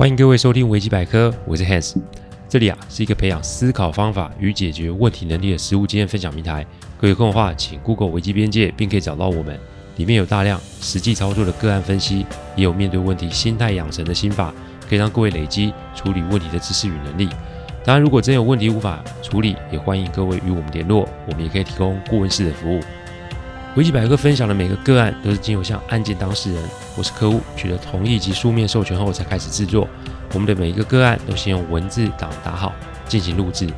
欢迎各位收听维基百科，我是 Hans，这里啊是一个培养思考方法与解决问题能力的实务经验分享平台。各位有空的话，请 Google 维基边界，并可以找到我们。里面有大量实际操作的个案分析，也有面对问题心态养成的心法，可以让各位累积处理问题的知识与能力。当然，如果真有问题无法处理，也欢迎各位与我们联络，我们也可以提供顾问式的服务。维基百科分享的每个个案都是经由向案件当事人或是客户取得同意及书面授权后才开始制作。我们的每一个个案都先用文字档打好进行录制，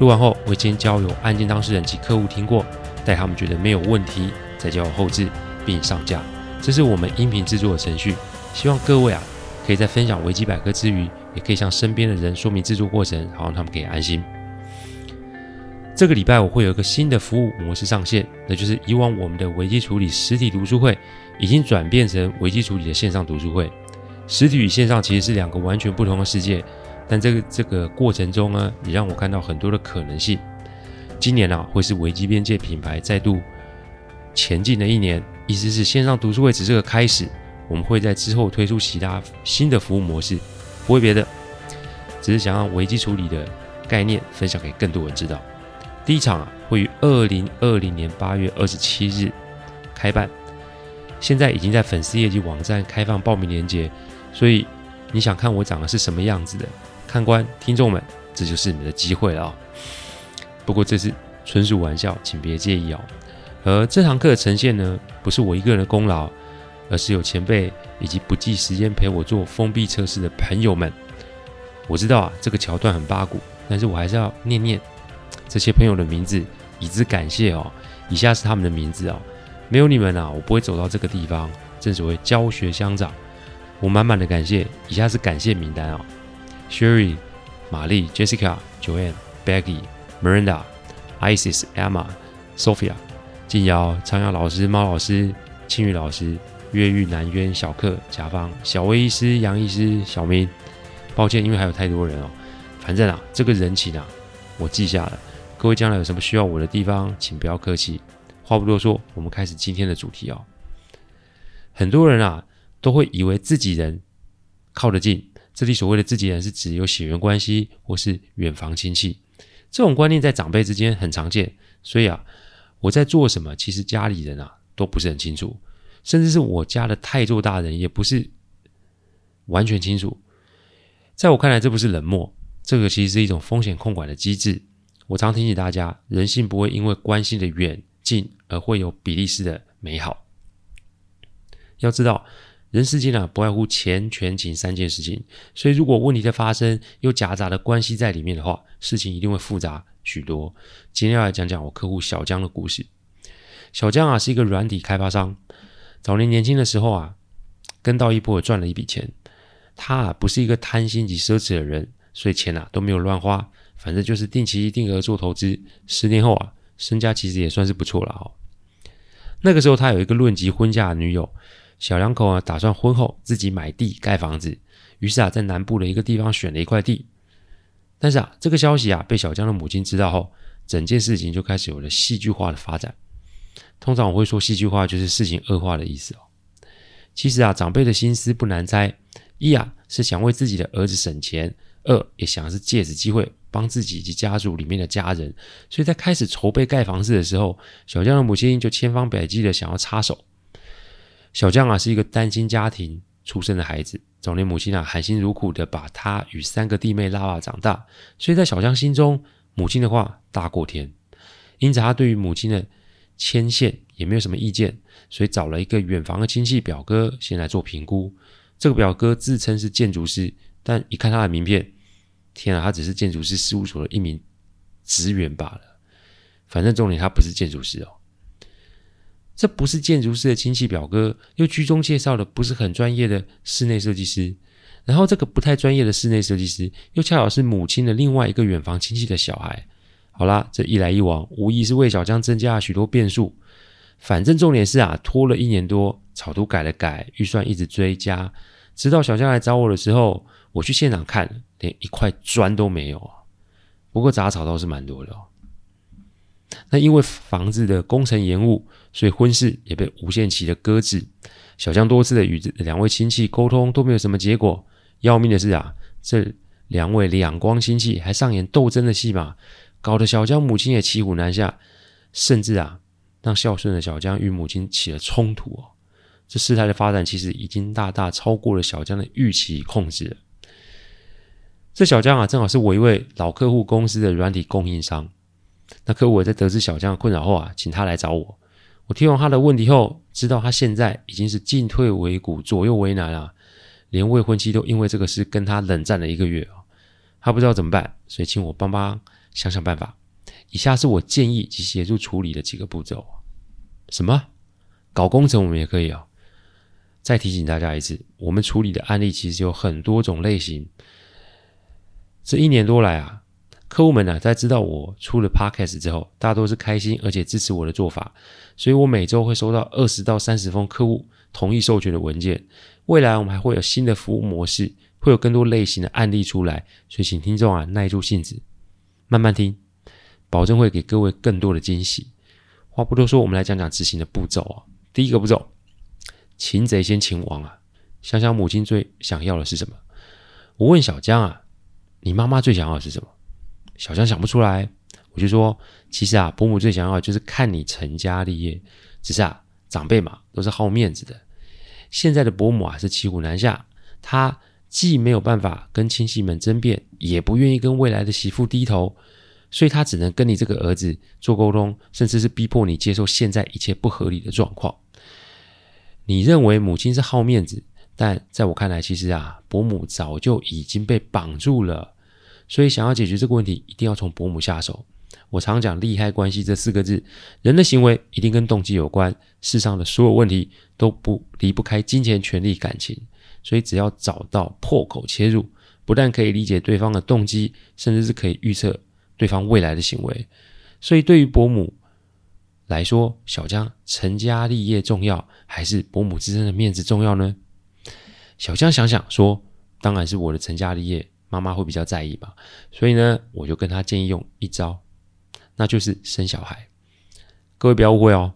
录完后会先交由案件当事人及客户听过，待他们觉得没有问题，再交由后制并上架。这是我们音频制作的程序。希望各位啊，可以在分享维基百科之余，也可以向身边的人说明制作过程，好让他们可以安心。这个礼拜我会有一个新的服务模式上线，那就是以往我们的危机处理实体读书会已经转变成危机处理的线上读书会。实体与线上其实是两个完全不同的世界，但这个这个过程中呢，也让我看到很多的可能性。今年啊，会是危机边界品牌再度前进的一年，意思是线上读书会只是个开始，我们会在之后推出其他新的服务模式，不会别的，只是想让危机处理的概念分享给更多人知道。第一场啊，会于二零二零年八月二十七日开办，现在已经在粉丝业绩网站开放报名链接，所以你想看我长得是什么样子的，看官听众们，这就是你们的机会了、不过这是纯属玩笑，请别介意哦。而这堂课的呈现呢，不是我一个人的功劳，而是有前辈以及不计时间陪我做封闭测试的朋友们。我知道啊，这个桥段很八股，但是我还是要念念。这些朋友的名字，以资感谢哦。以下是他们的名字哦。没有你们啊，我不会走到这个地方。正所谓教学相长，我满满的感谢。以下是感谢名单哦：Sherry、玛丽、Jessica、Joanne、Becky、Miranda、Isis、Emma、Sophia、静瑶、长阳老师、猫老师、青雨老师、越狱南渊、小克、甲方、小薇医师、杨医师、小明。抱歉，因为还有太多人哦。反正啊，这个人情啊，我记下了。各位将来有什么需要我的地方，请不要客气。话不多说，我们开始今天的主题哦。很多人啊都会以为自己人靠得近，这里所谓的自己人是指有血缘关系或是远房亲戚。这种观念在长辈之间很常见，所以啊，我在做什么，其实家里人啊都不是很清楚，甚至是我家的太座大人也不是完全清楚。在我看来，这不是冷漠，这个其实是一种风险控管的机制。我常提醒大家，人性不会因为关系的远近而会有比利时的美好。要知道，人世间啊，不外乎钱、权、情三件事情。所以，如果问题的发生又夹杂的关系在里面的话，事情一定会复杂许多。今天要来讲讲我客户小江的故事。小江啊，是一个软体开发商。早年年轻的时候啊，跟到一波赚了一笔钱。他啊，不是一个贪心及奢侈的人，所以钱啊都没有乱花。反正就是定期定额做投资，十年后啊，身家其实也算是不错了哦。那个时候他有一个论及婚嫁的女友，小两口啊打算婚后自己买地盖房子，于是啊在南部的一个地方选了一块地。但是啊这个消息啊被小江的母亲知道后，整件事情就开始有了戏剧化的发展。通常我会说戏剧化就是事情恶化的意思哦。其实啊长辈的心思不难猜，一啊是想为自己的儿子省钱。二也想是借此机会帮自己以及家族里面的家人，所以在开始筹备盖房子的时候，小江的母亲就千方百计的想要插手。小江啊是一个单亲家庭出生的孩子，早年母亲啊含辛茹苦的把他与三个弟妹拉拉长大，所以在小江心中，母亲的话大过天，因此他对于母亲的牵线也没有什么意见，所以找了一个远房的亲戚表哥先来做评估。这个表哥自称是建筑师，但一看他的名片。天啊，他只是建筑师事务所的一名职员罢了。反正重点他不是建筑师哦。这不是建筑师的亲戚表哥，又居中介绍的不是很专业的室内设计师。然后这个不太专业的室内设计师，又恰好是母亲的另外一个远房亲戚的小孩。好啦，这一来一往，无疑是为小江增加了许多变数。反正重点是啊，拖了一年多，草图改了改，预算一直追加，直到小江来找我的时候。我去现场看，连一块砖都没有啊。不过杂草倒是蛮多的哦。那因为房子的工程延误，所以婚事也被无限期的搁置。小江多次的与这两位亲戚沟通都没有什么结果，要命的是啊，这两位两光亲戚还上演斗争的戏码，搞得小江母亲也骑虎难下，甚至啊，让孝顺的小江与母亲起了冲突哦。这事态的发展其实已经大大超过了小江的预期控制了。这小江啊，正好是我一位老客户公司的软体供应商。那客户在得知小江的困扰后啊，请他来找我。我听完他的问题后，知道他现在已经是进退维谷、左右为难了，连未婚妻都因为这个事跟他冷战了一个月啊，他不知道怎么办，所以请我帮帮想想办法。以下是我建议及协助处理的几个步骤。什么？搞工程我们也可以哦。再提醒大家一次，我们处理的案例其实有很多种类型。这一年多来啊。客户们呢、在知道我出了 Podcast 之后，大多是开心而且支持我的做法，所以我每周会收到二十到三十封客户同意授权的文件。未来我们还会有新的服务模式，会有更多类型的案例出来，所以请听众啊耐住性子，慢慢听，保证会给各位更多的惊喜。话不多说，我们来讲讲执行的步骤啊。第一个步骤，擒贼先擒王啊！想想母亲最想要的是什么？我问小江啊，你妈妈最想要的是什么？小江想不出来，我就说，其实啊，伯母最想要的就是看你成家立业。只是啊，长辈嘛，都是好面子的。现在的伯母啊，是骑虎难下，她既没有办法跟亲戚们争辩，也不愿意跟未来的媳妇低头，所以她只能跟你这个儿子做沟通，甚至是逼迫你接受现在一切不合理的状况。你认为母亲是好面子，但在我看来，其实啊，伯母早就已经被绑住了。所以，想要解决这个问题，一定要从伯母下手。我常讲“利害关系”这四个字，人的行为一定跟动机有关。世上的所有问题都不离不开金钱、权力、感情。所以，只要找到破口切入，不但可以理解对方的动机，甚至是可以预测对方未来的行为。所以，对于伯母来说，小江成家立业重要，还是伯母自身的面子重要呢？小江想想说：“当然是我的成家立业。”妈妈会比较在意吧，所以呢，我就跟他建议用一招，那就是生小孩。各位不要误会哦，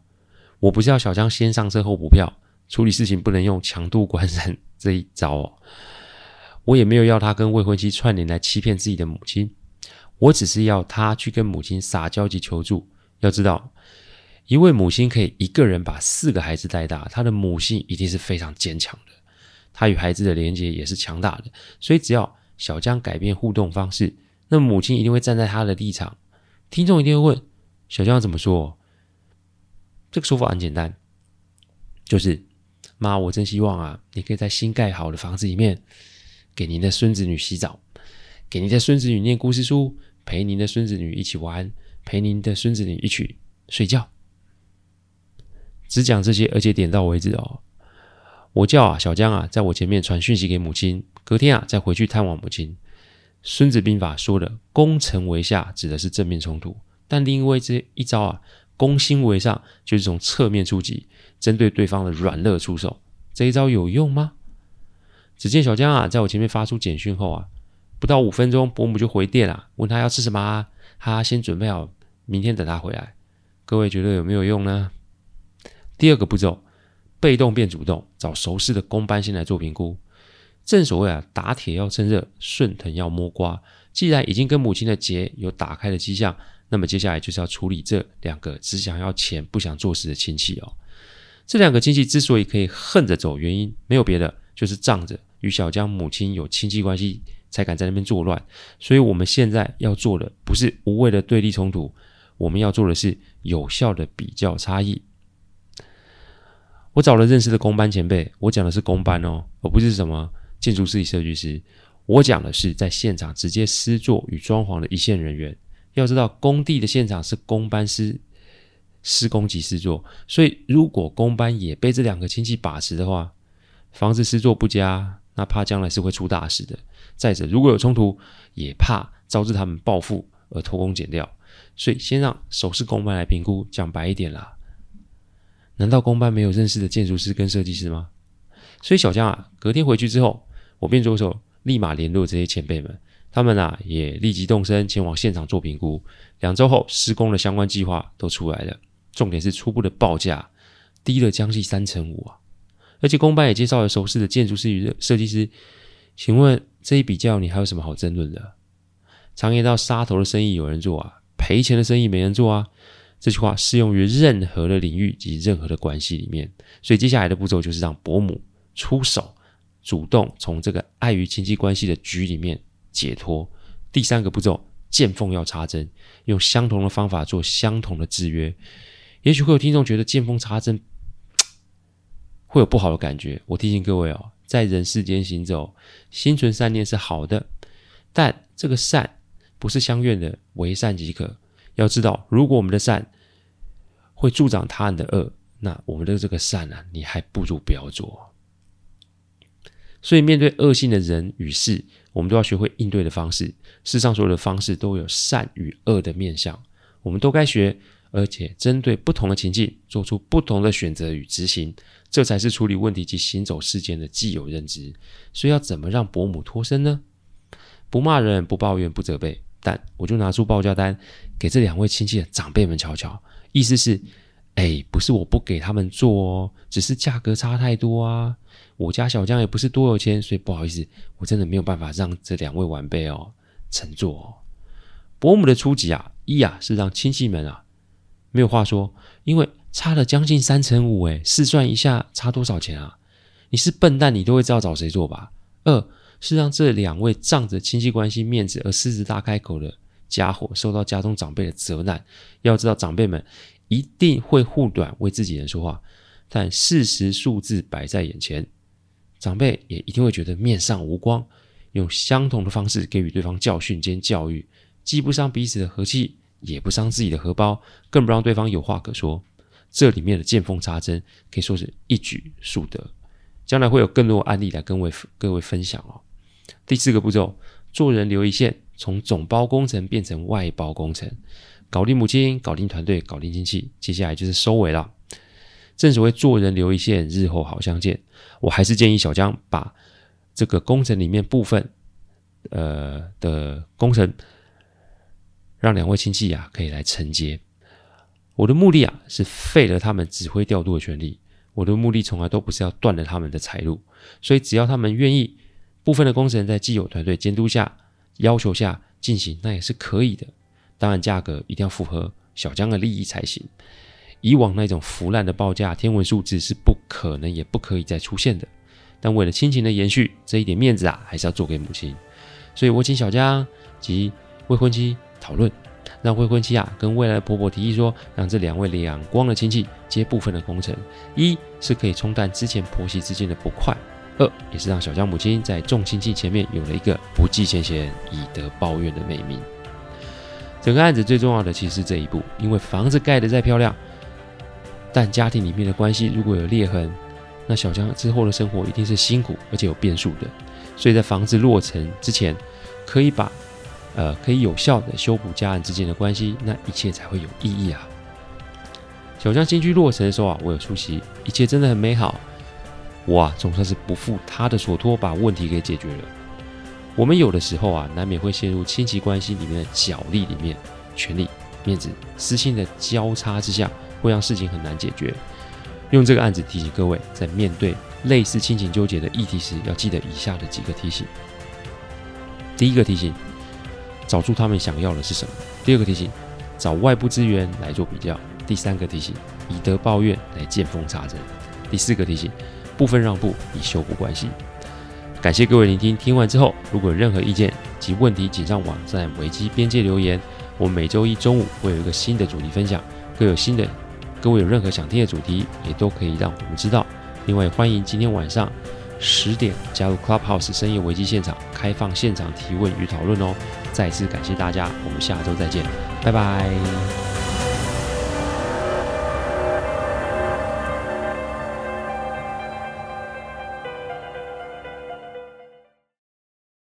我不是要小江先上车后补票，处理事情不能用强渡关山这一招哦。我也没有要他跟未婚妻串联来欺骗自己的母亲，我只是要他去跟母亲撒娇及求助。要知道，一位母亲可以一个人把四个孩子带大，她的母性一定是非常坚强的，他与孩子的连接也是强大的，所以只要。小江改变互动方式，那母亲一定会站在他的立场。听众一定会问：小江怎么说？这个说法很简单，就是妈，我真希望啊，你可以在新盖好的房子里面，给您的孙子女洗澡，给您的孙子女念故事书，陪您的孙子女一起玩，陪您的孙子女一起睡觉。只讲这些，而且点到为止哦。我叫啊小江啊，在我前面传讯息给母亲。隔天啊，再回去探望母亲。孙子兵法说的“攻城为下”指的是正面冲突，但另一位这一招啊，“攻心为上”就是从侧面出击，针对对方的软肋出手。这一招有用吗？只见小江啊，在我前面发出简讯后啊，不到五分钟，伯母就回电了，问他要吃什么啊？他先准备好，明天等他回来。各位觉得有没有用呢？第二个步骤，被动变主动，找熟识的工班先来做评估。正所谓啊，打铁要趁热，顺藤要摸瓜。既然已经跟母亲的结有打开的迹象，那么接下来就是要处理这两个只想要钱不想做事的亲戚哦。这两个亲戚之所以可以横着走，原因没有别的，就是仗着与小江母亲有亲戚关系，才敢在那边作乱。所以我们现在要做的不是无谓的对立冲突，我们要做的是有效的比较差异。我找了认识的工班前辈，我讲的是工班哦，而不是什么。建筑师与设计师，我讲的是在现场直接施作与装潢的一线人员。要知道，工地的现场是工班师施工及施作，所以如果工班也被这两个亲戚把持的话，房子施作不佳，那怕将来是会出大事的。再者，如果有冲突，也怕招致他们报复而偷工减料。所以，先让熟识工班来评估。讲白一点啦，难道公班没有认识的建筑师跟设计师吗？所以，小江啊，隔天回去之后。我便着手立马联络这些前辈们，他们啊也立即动身前往现场做评估。两周后，施工的相关计划都出来了，重点是初步的报价低了将近三成五啊！而且公班也介绍了熟识的建筑师与设计师，请问这一比较，你还有什么好争论的？常言道，杀头的生意有人做啊，赔钱的生意没人做啊。这句话适用于任何的领域及任何的关系里面。所以接下来的步骤就是让伯母出手，主动从这个碍于亲戚关系的局里面解脱。第三个步骤，见缝要插针，用相同的方法做相同的制约。也许会有听众觉得见缝插针会有不好的感觉。我提醒各位哦，在人世间行走，心存善念是好的，但这个善不是相愿的，为善即可。要知道，如果我们的善会助长他人的恶，那我们的这个善呢、你还不如不要做。所以，面对恶性的人与事，我们都要学会应对的方式。世上所有的方式都有善与恶的面向，我们都该学。而且针对不同的情境，做出不同的选择与执行，这才是处理问题及行走世间的既有认知。所以要怎么让伯母脱身呢？不骂人，不抱怨，不责备，但我就拿出报价单给这两位亲戚的长辈们瞧瞧。意思是，哎，不是我不给他们做哦，只是价格差太多啊。我家小江也不是多有钱，所以不好意思，我真的没有办法让这两位晚辈哦乘坐哦。伯母的初级啊，一啊是让亲戚们啊。没有话说，因为差了将近三成五，诶，试算一下差多少钱啊？你是笨蛋，你都会知道找谁做吧？二是让这两位仗着亲戚关系面子而狮子大开口的家伙受到家中长辈的责难。要知道，长辈们一定会护短为自己人说话，但事实数字摆在眼前，长辈也一定会觉得面上无光。用相同的方式给予对方教训兼教育，既不伤彼此的和气。也不伤自己的荷包，更不让对方有话可说。这里面的见缝插针可以说是一举数得。将来会有更多案例来跟各位各位分享哦。第四个步骤，做人留一线，从总包工程变成外包工程，搞定母亲，搞定团队，搞定亲戚，接下来就是收尾了。正所谓做人留一线，日后好相见。我还是建议小江把这个工程里面部分呃的工程。让两位亲戚啊可以来承接。我的目的啊是废了他们指挥调度的权利。我的目的从来都不是要断了他们的财路，所以只要他们愿意，部分的工程在既有团队监督下、要求下进行，那也是可以的。当然，价格一定要符合小江的利益才行。以往那种腐烂的报价、天文数字是不可能也不可以再出现的。但为了亲情的延续，这一点面子啊还是要做给母亲。所以我请小江及未婚妻。讨论，让未婚妻啊跟未来的婆婆提议说，让这两位两光的亲戚接部分的工程，一是可以冲淡之前婆媳之间的不快，二也是让小江母亲在众亲戚前面有了一个不计前嫌以德报怨的美名。整个案子最重要的其实是这一步，因为房子盖得再漂亮，但家庭里面的关系如果有裂痕，那小江之后的生活一定是辛苦而且有变数的。所以在房子落成之前，可以把。呃，可以有效的修补家人之间的关系，那一切才会有意义啊。小江新居落成的时候啊，我有出席，一切真的很美好。我啊，总算是不负他的所托，把问题给解决了。我们有的时候啊，难免会陷入亲戚关系里面的角力里面，权力、面子、私心的交叉之下，会让事情很难解决。用这个案子提醒各位，在面对类似亲情纠结的议题时，要记得以下的几个提醒。第一个提醒。找出他们想要的是什么。第二个提醒，找外部资源来做比较。第三个提醒，以德报怨来见缝插针。第四个提醒，部分让步以修补关系。感谢各位聆听，听完之后如果有任何意见及问题，请上网站危机边界留言。我们每周一中午会有一个新的主题分享，各有新的，各位有任何想听的主题，也都可以让我们知道。另外，欢迎今天晚上十点加入 Clubhouse 深夜危机现场，开放现场提问与讨论哦。再次感谢大家，我们下周再见，拜拜。